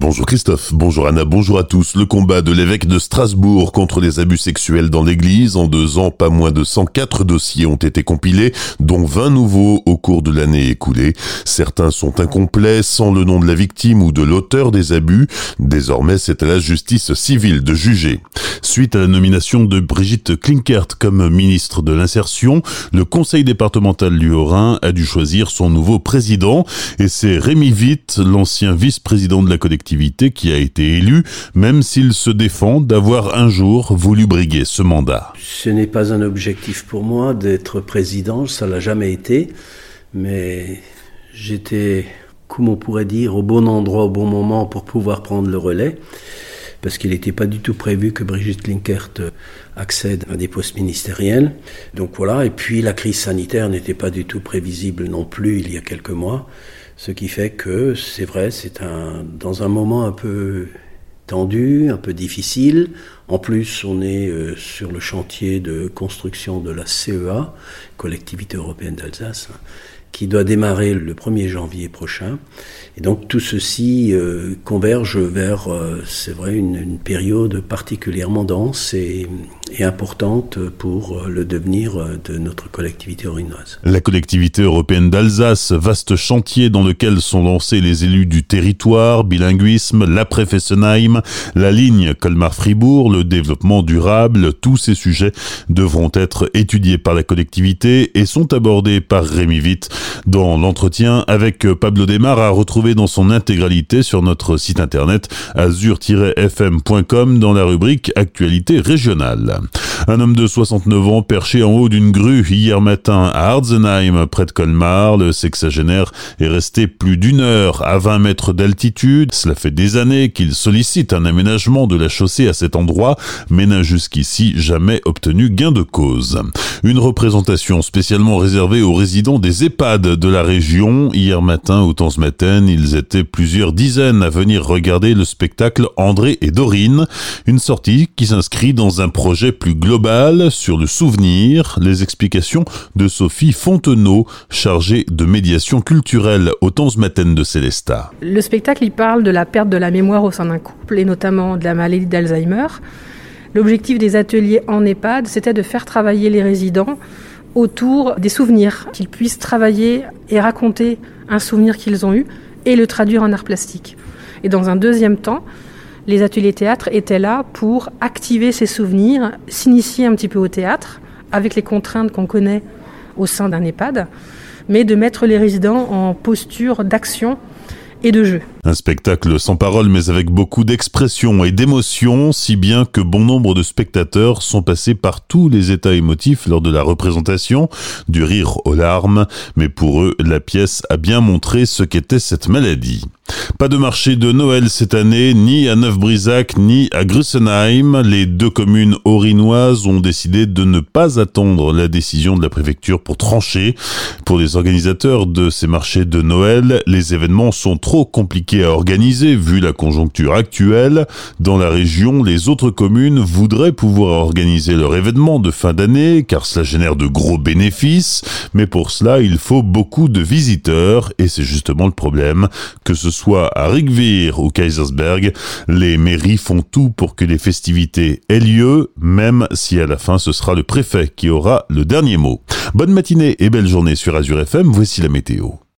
Bonjour Christophe, bonjour Anna, bonjour à tous. Le combat de l'évêque de Strasbourg contre les abus sexuels dans l'église. En deux ans, pas moins de 104 dossiers ont été compilés, dont 20 nouveaux au cours de l'année écoulée. Certains sont incomplets, sans le nom de la victime ou de l'auteur des abus. Désormais, c'est à la justice civile de juger. Suite à la nomination de Brigitte Klinkert comme ministre de l'Insertion, le conseil départemental du Haut-Rhin a dû choisir son nouveau président et c'est Rémi Witt, l'ancien vice-président de la collectivité qui a été élu, même s'il se défend d'avoir un jour voulu briguer ce mandat. Ce n'est pas un objectif pour moi d'être président, ça l'a jamais été, mais j'étais, comme on pourrait dire, au bon endroit au bon moment pour pouvoir prendre le relais parce qu'il n'était pas du tout prévu que Brigitte Klinkert accède à des postes ministériels. Donc voilà, et puis la crise sanitaire n'était pas du tout prévisible non plus il y a quelques mois. Ce qui fait que c'est vrai, c'est un, dans un moment un peu tendu, un peu difficile. En plus, on est euh, sur le chantier de construction de la CEA, Collectivité européenne d'Alsace, qui doit démarrer le 1er janvier prochain. Et donc tout ceci euh, converge vers, euh, c'est vrai, une, une, période particulièrement dense et, et, importante pour le devenir de notre collectivité orinoise. La collectivité européenne d'Alsace, vaste chantier dans lequel sont lancés les élus du territoire, bilinguisme, l'après-Fessenheim, la ligne Colmar-Fribourg, le développement durable, tous ces sujets devront être étudiés par la collectivité et sont abordés par Rémi Witt dans l'entretien avec Pablo Desmar à retrouver dans son intégralité sur notre site internet azur-fm.com dans la rubrique Actualité régionale. Un homme de 69 ans perché en haut d'une grue hier matin à Arzenheim près de Colmar, le sexagénaire est resté plus d'une heure à 20 mètres d'altitude. Cela fait des années qu'il sollicite un aménagement de la chaussée à cet endroit, mais n'a jusqu'ici jamais obtenu gain de cause. Une représentation spécialement réservée aux résidents des EHPAD de la région. Hier matin, au temps matin, ils étaient plusieurs dizaines à venir regarder le spectacle André et Dorine, une sortie qui s'inscrit dans un projet plus global sur le souvenir, les explications de Sophie Fontenot, chargée de médiation culturelle au temps matin de Célesta. Le spectacle, il parle de la perte de la mémoire au sein d'un couple et notamment de la maladie d'Alzheimer. L'objectif des ateliers en EHPAD, c'était de faire travailler les résidents autour des souvenirs, qu'ils puissent travailler et raconter un souvenir qu'ils ont eu et le traduire en art plastique. Et dans un deuxième temps, les ateliers théâtre étaient là pour activer ces souvenirs, s'initier un petit peu au théâtre, avec les contraintes qu'on connaît au sein d'un EHPAD, mais de mettre les résidents en posture d'action et de jeu. Un spectacle sans parole mais avec beaucoup d'expression et d'émotion, si bien que bon nombre de spectateurs sont passés par tous les états émotifs lors de la représentation, du rire aux larmes, mais pour eux, la pièce a bien montré ce qu'était cette maladie. Pas de marché de Noël cette année, ni à Neuf-Brisac, ni à Grussenheim. Les deux communes orinoises ont décidé de ne pas attendre la décision de la préfecture pour trancher. Pour les organisateurs de ces marchés de Noël, les événements sont trop compliqués à organiser vu la conjoncture actuelle. Dans la région, les autres communes voudraient pouvoir organiser leur événement de fin d'année car cela génère de gros bénéfices. Mais pour cela, il faut beaucoup de visiteurs et c'est justement le problème que ce à Rigvir ou Kaisersberg, les mairies font tout pour que les festivités aient lieu, même si à la fin ce sera le préfet qui aura le dernier mot. Bonne matinée et belle journée sur Azure FM, voici la météo.